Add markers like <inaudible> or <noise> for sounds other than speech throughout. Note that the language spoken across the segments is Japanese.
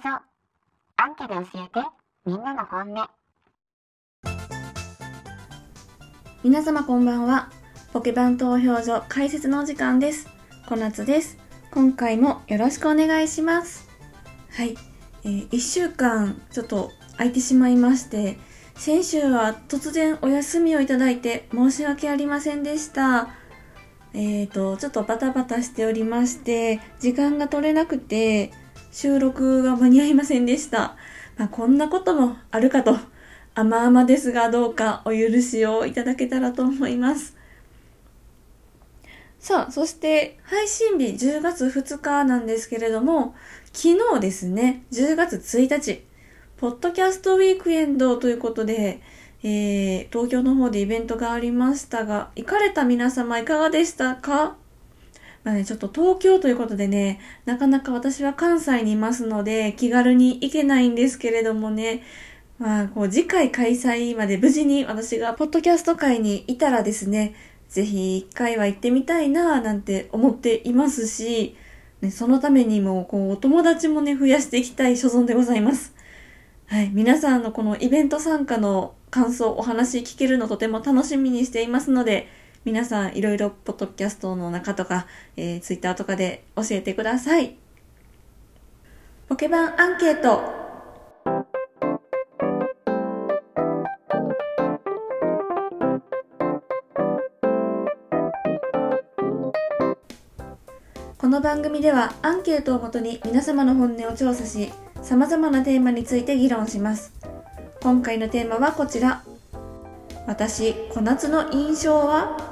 ポケバン投票所アンケで教えてみんなの本音。皆様こんばんは。ポケバン投票所解説のお時間です。小夏です。今回もよろしくお願いします。はい、えー、1週間ちょっと空いてしまいまして先週は突然お休みをいただいて申し訳ありませんでした。えーと、ちょっとバタバタしておりまして、時間が取れなくて、収録が間に合いませんでした。まあ、こんなこともあるかと、甘々ですがどうかお許しをいただけたらと思います。さあ、そして配信日10月2日なんですけれども、昨日ですね、10月1日、ポッドキャストウィークエンドということで、えー、東京の方でイベントがありましたが、行かれた皆様いかがでしたか？まあね、ちょっと東京ということでね、なかなか私は関西にいますので、気軽に行けないんですけれどもね、まあ、こう、次回開催まで無事に私がポッドキャスト界にいたらですね、ぜひ一回は行ってみたいなぁなんて思っていますし、ね、そのためにも、こう、お友達もね、増やしていきたい所存でございます。はい、皆さんのこのイベント参加の感想、お話聞けるのとても楽しみにしていますので、皆さんいろいろポッドキャストの中とか、えー、ツイッターとかで教えてください。ポケバンアンケート。この番組ではアンケートをもとに皆様の本音を調査し、様々なテーマについて議論します。今回のテーマはこちら。私、小夏の印象は？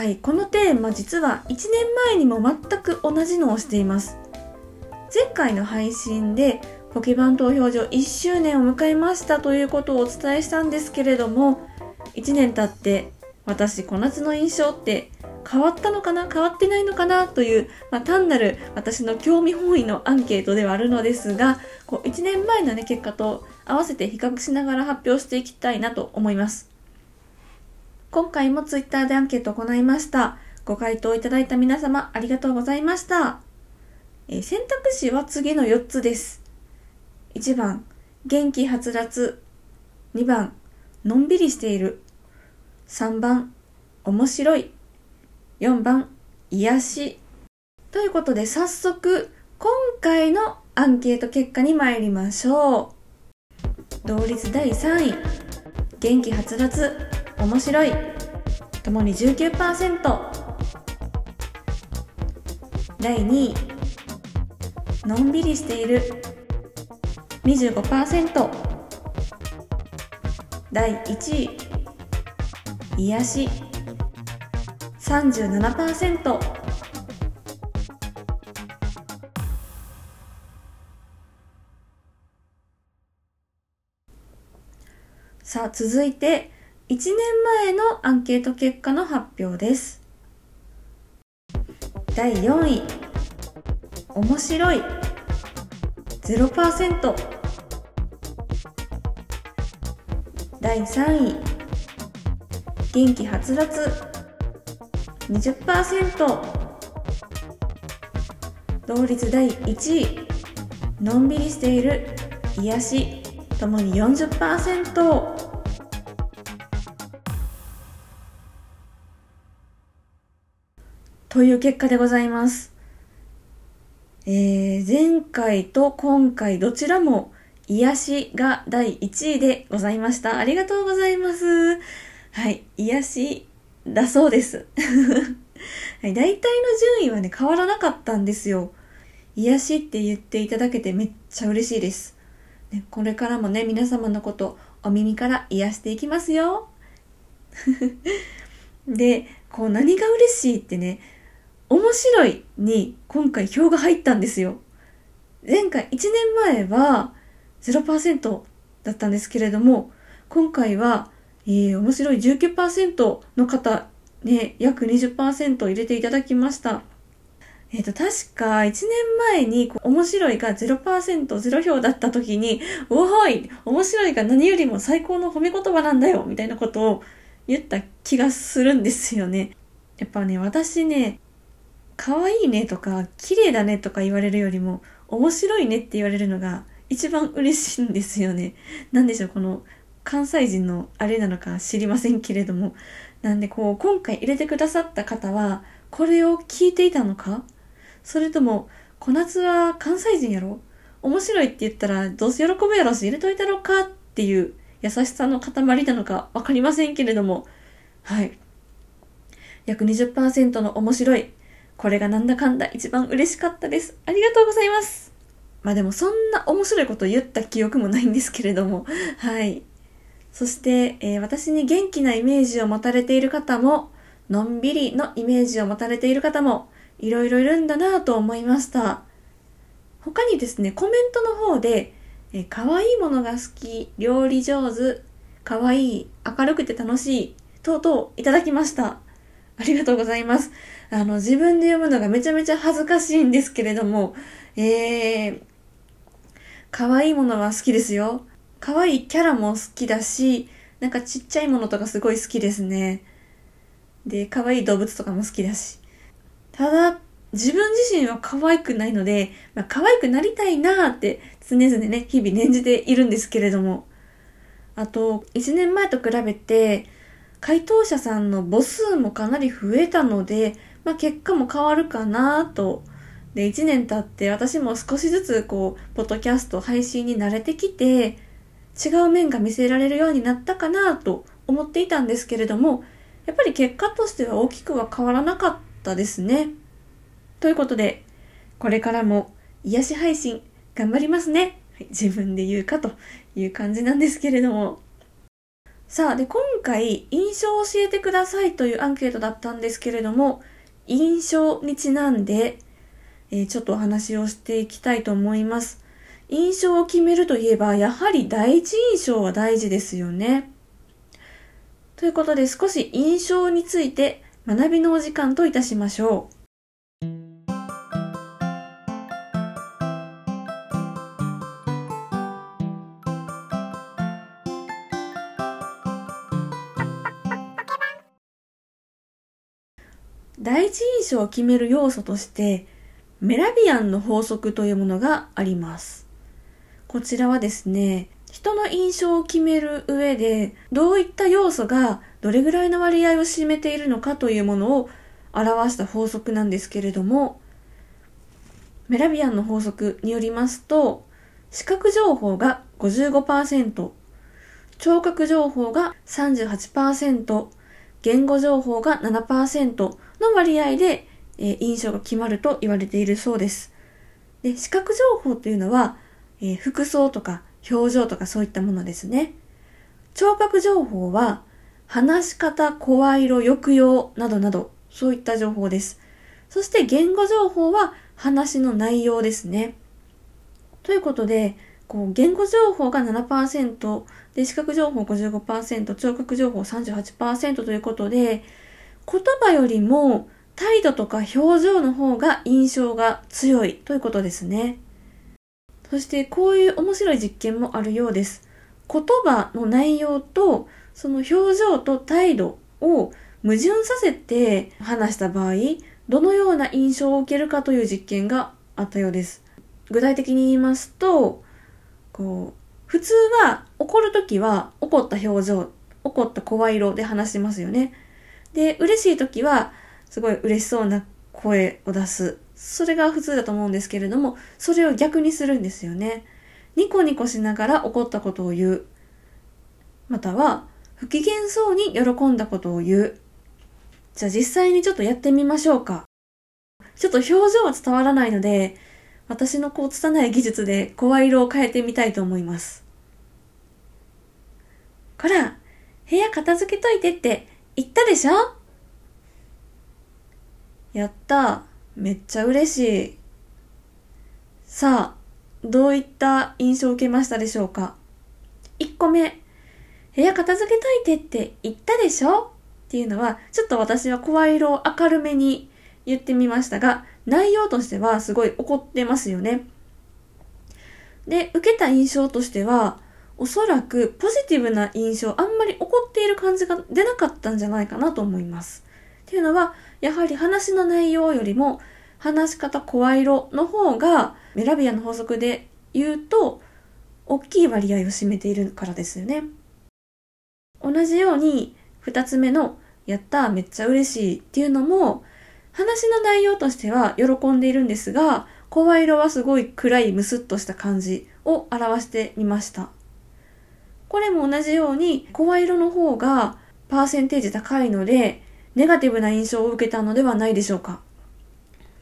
はい、このテーマ実は1年前にも全く同じのをしています。前回の配信でポケバン投票所1周年を迎えましたということをお伝えしたんですけれども、1年経って私小夏の印象って変わったのかな変わってないのかなという、まあ、単なる私の興味本位のアンケートではあるのですが、こう1年前のね、結果と合わせて比較しながら発表していきたいなと思います。今回も Twitter でアンケートを行いました。ご回答いただいた皆様ありがとうございました。え、選択肢は次の4つです。1番、元気はつらつ。2番、のんびりしている。3番、面白い。4番、癒し。ということで早速、今回のアンケート結果に参りましょう。同率第3位、元気はつらつ。面白い。ともに19%第2位。のんびりしている。25%第1位。癒し。37%さあ続いて1年前のアンケート結果の発表です。第4位、面白い0%。第3位、元気はつらつ20%。同率第1位、のんびりしている癒しともに40%。という結果でございます。えー、前回と今回どちらも癒しが第1位でございました。ありがとうございます。はい、癒しだそうです。<laughs> はい、大体の順位はね、変わらなかったんですよ。癒しって言っていただけてめっちゃ嬉しいです。ね、これからもね、皆様のことお耳から癒していきますよ。<laughs> で、こう何が嬉しいってね、面白いに今回票が入ったんですよ。前回1年前は0%だったんですけれども、今回は、えー、面白い19%の方、ね、約20%入れていただきました。えっ、ー、と、確か1年前に面白いが0%、0票だった時に、おーい面白いが何よりも最高の褒め言葉なんだよみたいなことを言った気がするんですよね。やっぱね、私ね、可愛いねとか、綺麗だねとか言われるよりも、面白いねって言われるのが一番嬉しいんですよね。なんでしょう、この関西人のあれなのか知りませんけれども。なんでこう、今回入れてくださった方は、これを聞いていたのか？それとも、小夏は関西人やろ？面白いって言ったらどうせ喜ぶやろし入れといたろか？っていう優しさの塊なのかわかりませんけれども、はい。約20%の面白い。これがなんだかんだ一番嬉しかったです。ありがとうございます。まあでもそんな面白いこと言った記憶もないんですけれども、<laughs> はい。そして、えー、私に元気なイメージを持たれている方も、のんびりのイメージを持たれている方も、いろいろいるんだなと思いました。他にですね、コメントの方で、えー、可愛いものが好き、料理上手、可愛い、明るくて楽しい、等々いただきました。ありがとうございます。あの、自分で読むのがめちゃめちゃ恥ずかしいんですけれども、えー、可愛いものは好きですよ。可愛いキャラも好きだし、なんかちっちゃいものとかすごい好きですね。で、可愛い動物とかも好きだし。ただ、自分自身は可愛くないので、まあ、可愛くなりたいなーって常々ね、日々念じているんですけれども。あと、1年前と比べて、回答者さんの母数もかなり増えたので、まあ、結果も変わるかなと。で、1年経って私も少しずつこう、ポッドキャスト配信に慣れてきて、違う面が見せられるようになったかなと思っていたんですけれども、やっぱり結果としては大きくは変わらなかったですね。ということで、これからも癒し配信頑張りますね。はい、自分で言うかという感じなんですけれども。さあ、で、今回、印象を教えてくださいというアンケートだったんですけれども、印象にちなんで、えー、ちょっとお話をしていきたいと思います。印象を決めるといえば、やはり第一印象は大事ですよね。ということで少し印象について学びのお時間といたしましょう。第一印象を決める要素としてメラビアンの法則というものがあります。こちらはですね、人の印象を決める上で、どういった要素がどれぐらいの割合を占めているのかというものを表した法則なんですけれども、メラビアンの法則によりますと、視覚情報が55%、聴覚情報が38%、言語情報が7%の割合で、えー、印象が決まると言われているそうです。で、視覚情報というのは、えー、服装とか表情とかそういったものですね。聴覚情報は、話し方、声色、抑揚などなど、そういった情報です。そして言語情報は話の内容ですね。ということで、こう言語情報が7%、で視覚情報55%、聴覚情報38%ということで、言葉よりも態度とか表情の方が印象が強いということですね。そしてこういう面白い実験もあるようです。言葉の内容とその表情と態度を矛盾させて話した場合、どのような印象を受けるかという実験があったようです。具体的に言いますと、こう、普通は怒るときは怒った表情、怒った声色で話しますよね。で、嬉しいときはすごい嬉しそうな声を出す。それが普通だと思うんですけれども、それを逆にするんですよね。ニコニコしながら怒ったことを言う。または、不機嫌そうに喜んだことを言う。じゃあ実際にちょっとやってみましょうか。ちょっと表情は伝わらないので、私のこう拙い技術で声色を変えてみたいと思います。こら、部屋片付けといてって言ったでしょ？やっためっちゃ嬉しい。さあ、どういった印象を受けましたでしょうか ?1 個目、部屋片付けといてって言ったでしょ？っていうのは、ちょっと私は声色を明るめに言ってみましたが、内容としてはすごい怒ってますよね。で、受けた印象としては、おそらくポジティブな印象、あんまり怒っている感じが出なかったんじゃないかなと思います。っていうのは、やはり話の内容よりも、話し方声色の方が、メラビアの法則で言うと、大きい割合を占めているからですよね。同じように、二つ目の、やっためっちゃ嬉しいっていうのも、話の内容としては喜んでいるんですが、声色はすごい暗いムスッとした感じを表してみました。これも同じように、声色の方がパーセンテージ高いので、ネガティブな印象を受けたのではないでしょうか。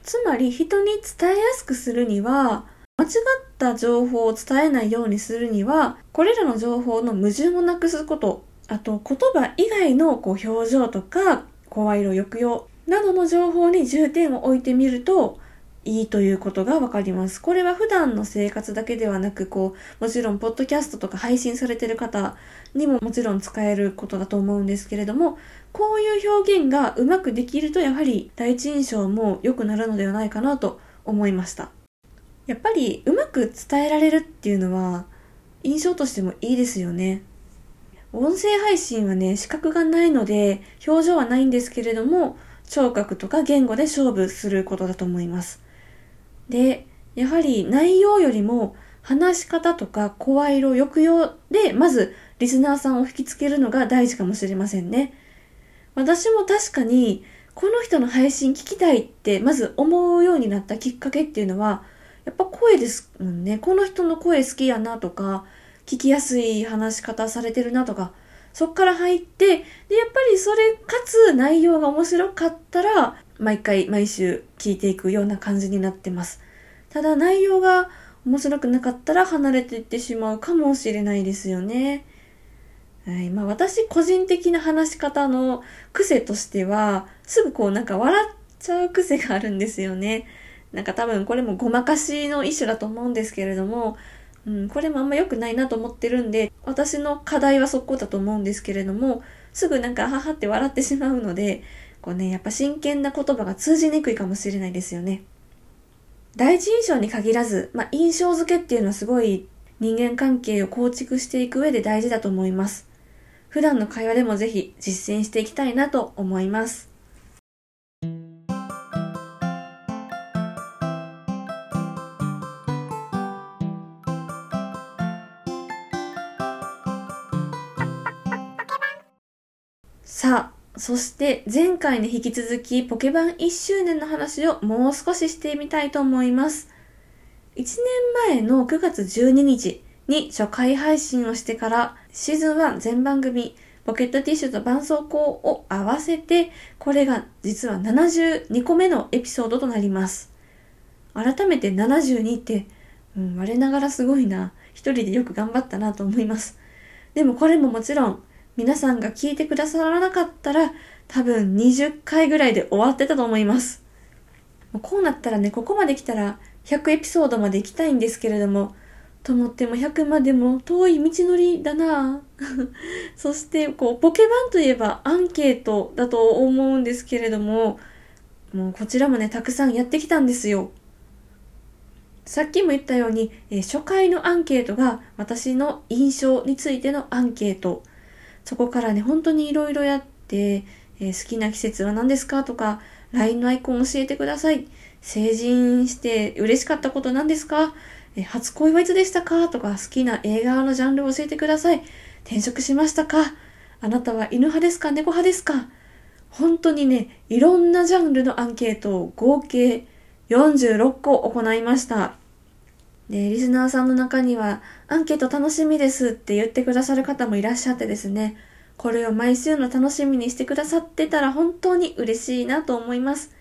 つまり人に伝えやすくするには、間違った情報を伝えないようにするには、これらの情報の矛盾をなくすこと、あと言葉以外のこう表情とか、声色、抑揚などの情報に重点を置いてみると、いいということがわかります。これは普段の生活だけではなく、こう、もちろん、ポッドキャストとか配信されてる方にももちろん使えることだと思うんですけれども、こういう表現がうまくできると、やはり第一印象も良くなるのではないかなと思いました。やっぱり、うまく伝えられるっていうのは、印象としてもいいですよね。音声配信はね、視覚がないので、表情はないんですけれども、聴覚とか言語で勝負することだと思います。で、やはり内容よりも話し方とか声色、抑揚で、まずリスナーさんを引きつけるのが大事かもしれませんね。私も確かに、この人の配信聞きたいってまず思うようになったきっかけっていうのは、やっぱ声ですもんね。この人の声好きやなとか、聞きやすい話し方されてるなとか、そっから入って、で、やっぱりそれかつ内容が面白かったら、毎回毎週聞いていくような感じになってます。ただ内容が面白くなかったら離れていってしまうかもしれないですよね。はい。まあ私個人的な話し方の癖としては、すぐこうなんか笑っちゃう癖があるんですよね。なんか多分これもごまかしの一種だと思うんですけれども、うん、これもあんま良くないなと思ってるんで、私の課題はそこだと思うんですけれども、すぐなんかははって笑ってしまうので、こうね、やっぱ真剣な言葉が通じにくいかもしれないですよね。第一印象に限らず、まあ、印象付けっていうのはすごい人間関係を構築していく上で大事だと思います。普段の会話でもぜひ実践していきたいなと思います。さあ、そして前回に引き続きポケバン1周年の話をもう少ししてみたいと思います。1年前の9月12日に初回配信をしてからシーズン1全番組ポケットティッシュと絆創膏を合わせてこれが実は72個目のエピソードとなります。改めて72って、うん、我ながらすごいな。一人でよく頑張ったなと思います。でもこれももちろん皆さんが聞いてくださらなかったら、多分20回ぐらいで終わってたと思います。こうなったらね、ここまで来たら100エピソードまで行きたいんですけれども、と思っても100までも遠い道のりだな <laughs> そして、こう、ポケバンといえばアンケートだと思うんですけれども、もうこちらもね、たくさんやってきたんですよ。さっきも言ったように、え初回のアンケートが私の印象についてのアンケート。そこからね、本当に色々やって、えー、好きな季節は何ですかとか、LINE のアイコン教えてください。成人して嬉しかったこと何ですか、えー、初恋はいつでしたか？とか、好きな映画のジャンルを教えてください。転職しましたか？あなたは犬派ですか？猫派ですか？本当にね、いろんなジャンルのアンケートを合計46個行いました。で、リスナーさんの中には、アンケート楽しみですって言ってくださる方もいらっしゃってですね、これを毎週の楽しみにしてくださってたら本当に嬉しいなと思います。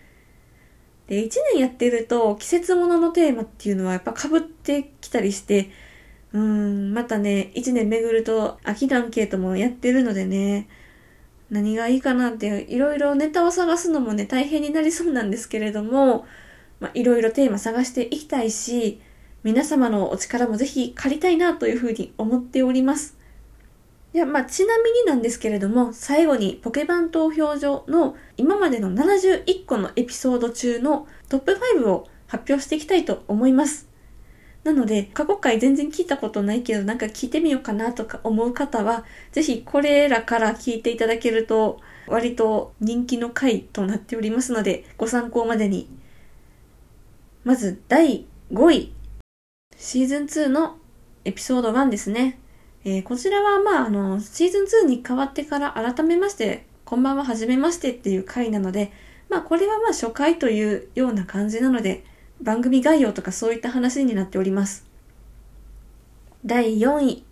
で、1年やってると季節物のテーマっていうのはやっぱ被ってきたりして、うーん、またね、1年巡ると秋のアンケートもやってるのでね、何がいいかなっていろいろネタを探すのもね、大変になりそうなんですけれども、まあ、いろいろテーマ探していきたいし、皆様のお力もぜひ借りたいなというふうに思っております。いや、まあ、ちなみになんですけれども、最後にポケバン投票所の今までの71個のエピソード中のトップ5を発表していきたいと思います。なので、過去回全然聞いたことないけど、なんか聞いてみようかなとか思う方は、ぜひこれらから聞いていただけると、割と人気の回となっておりますので、ご参考までに。まず、第5位。シーズン2のエピソード1ですね。えー、こちらは、まあ、あの、シーズン2に変わってから改めまして、こんばんは、はじめましてっていう回なので、まあ、これはま、初回というような感じなので、番組概要とかそういった話になっております。第4位、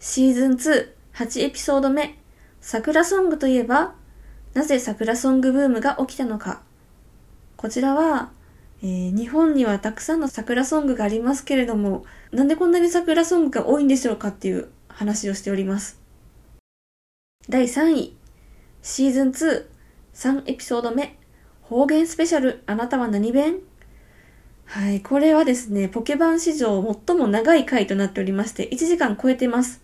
シーズン2、8エピソード目、桜ソングといえば、なぜ桜ソングブームが起きたのか。こちらは、えー、日本にはたくさんの桜ソングがありますけれども、なんでこんなに桜ソングが多いんでしょうかっていう話をしております。第3位、シーズン2、3エピソード目、方言スペシャル、あなたは何弁？はい、これはですね、ポケバン史上最も長い回となっておりまして、1時間超えてます。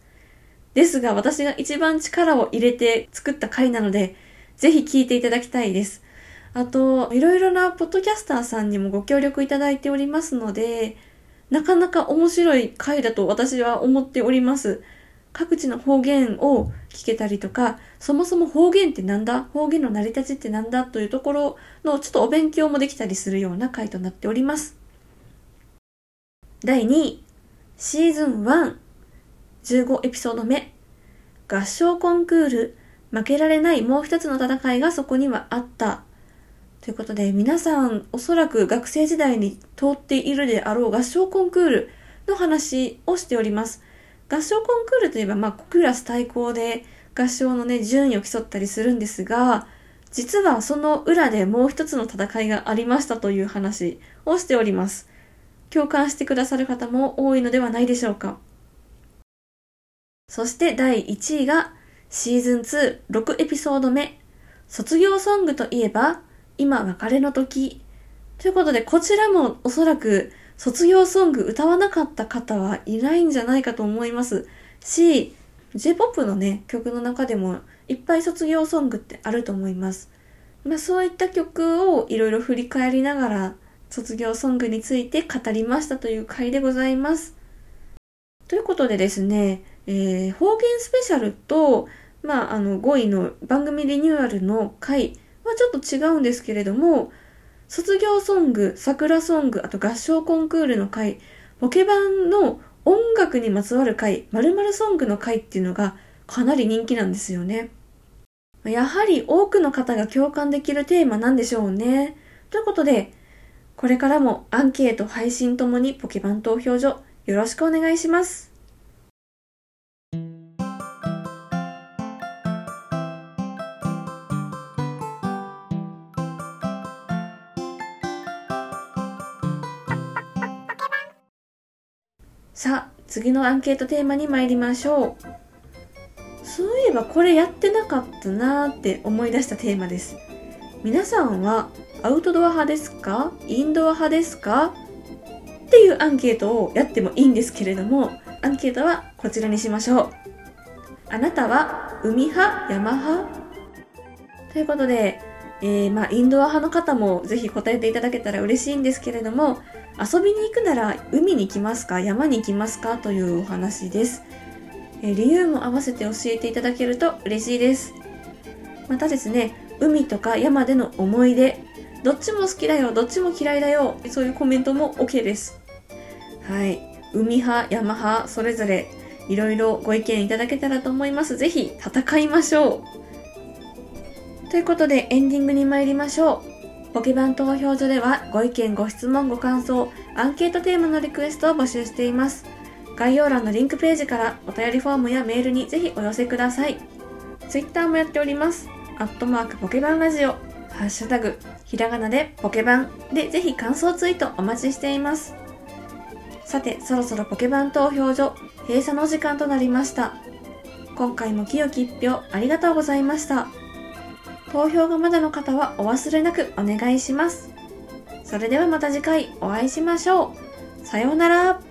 ですが、私が一番力を入れて作った回なので、ぜひ聞いていただきたいです。あと、いろいろなポッドキャスターさんにもご協力いただいておりますので、なかなか面白い回だと私は思っております。各地の方言を聞けたりとか、そもそも方言ってなんだ？方言の成り立ちってなんだ？というところのちょっとお勉強もできたりするような回となっております。第2位、シーズン1、15エピソード目、合唱コンクール、負けられないもう一つの戦いがそこにはあった。ということで、皆さんおそらく学生時代に通っているであろう合唱コンクールの話をしております。合唱コンクールといえば、まあ、クラス対抗で合唱のね、順位を競ったりするんですが、実はその裏でもう一つの戦いがありましたという話をしております。共感してくださる方も多いのではないでしょうか。そして第1位がシーズン2、6エピソード目、卒業ソングといえば、今別れの時。ということで、こちらもおそらく卒業ソング歌わなかった方はいないんじゃないかと思いますし、J-POP のね、曲の中でもいっぱい卒業ソングってあると思います。まあそういった曲をいろいろ振り返りながら卒業ソングについて語りましたという回でございます。ということでですね、えー、方言スペシャルと、まあ、あの、5位の番組リニューアルの回はちょっと違うんですけれども、卒業ソング、桜ソング、あと合唱コンクールの回、ポケバンの音楽にまつわる回、〇〇ソングの回っていうのがかなり人気なんですよね。やはり多くの方が共感できるテーマなんでしょうね。ということで、これからもアンケート配信ともにポケバン投票所よろしくお願いします。さあ、次のアンケートテーマに参りましょう。そういえばこれやってなかったなーって思い出したテーマです。皆さんはアウトドア派ですか？インドア派ですか？っていうアンケートをやってもいいんですけれども、アンケートはこちらにしましょう。あなたは海派？山派？ということで、えー、まあ、インドア派の方もぜひ答えていただけたら嬉しいんですけれども、遊びに行くなら海に行きますか？山に行きますか？というお話です。え、理由も合わせて教えていただけると嬉しいです。またですね、海とか山での思い出、どっちも好きだよ、どっちも嫌いだよ、そういうコメントも OK です。はい。海派、山派、それぞれいろいろご意見いただけたらと思います。ぜひ戦いましょう。ということでエンディングに参りましょう。ポケバン投票所ではご意見、ご質問、ご感想、アンケートテーマのリクエストを募集しています。概要欄のリンクページからお便りフォームやメールにぜひお寄せください。Twitter もやっております。アットマークポケバンラジオ、ハッシュタグ、ひらがなでポケバンでぜひ感想ツイートお待ちしています。さて、そろそろポケバン投票所閉鎖の時間となりました。今回も清き一票ありがとうございました。投票がまだの方はお忘れなくお願いします。それではまた次回お会いしましょう。さようなら。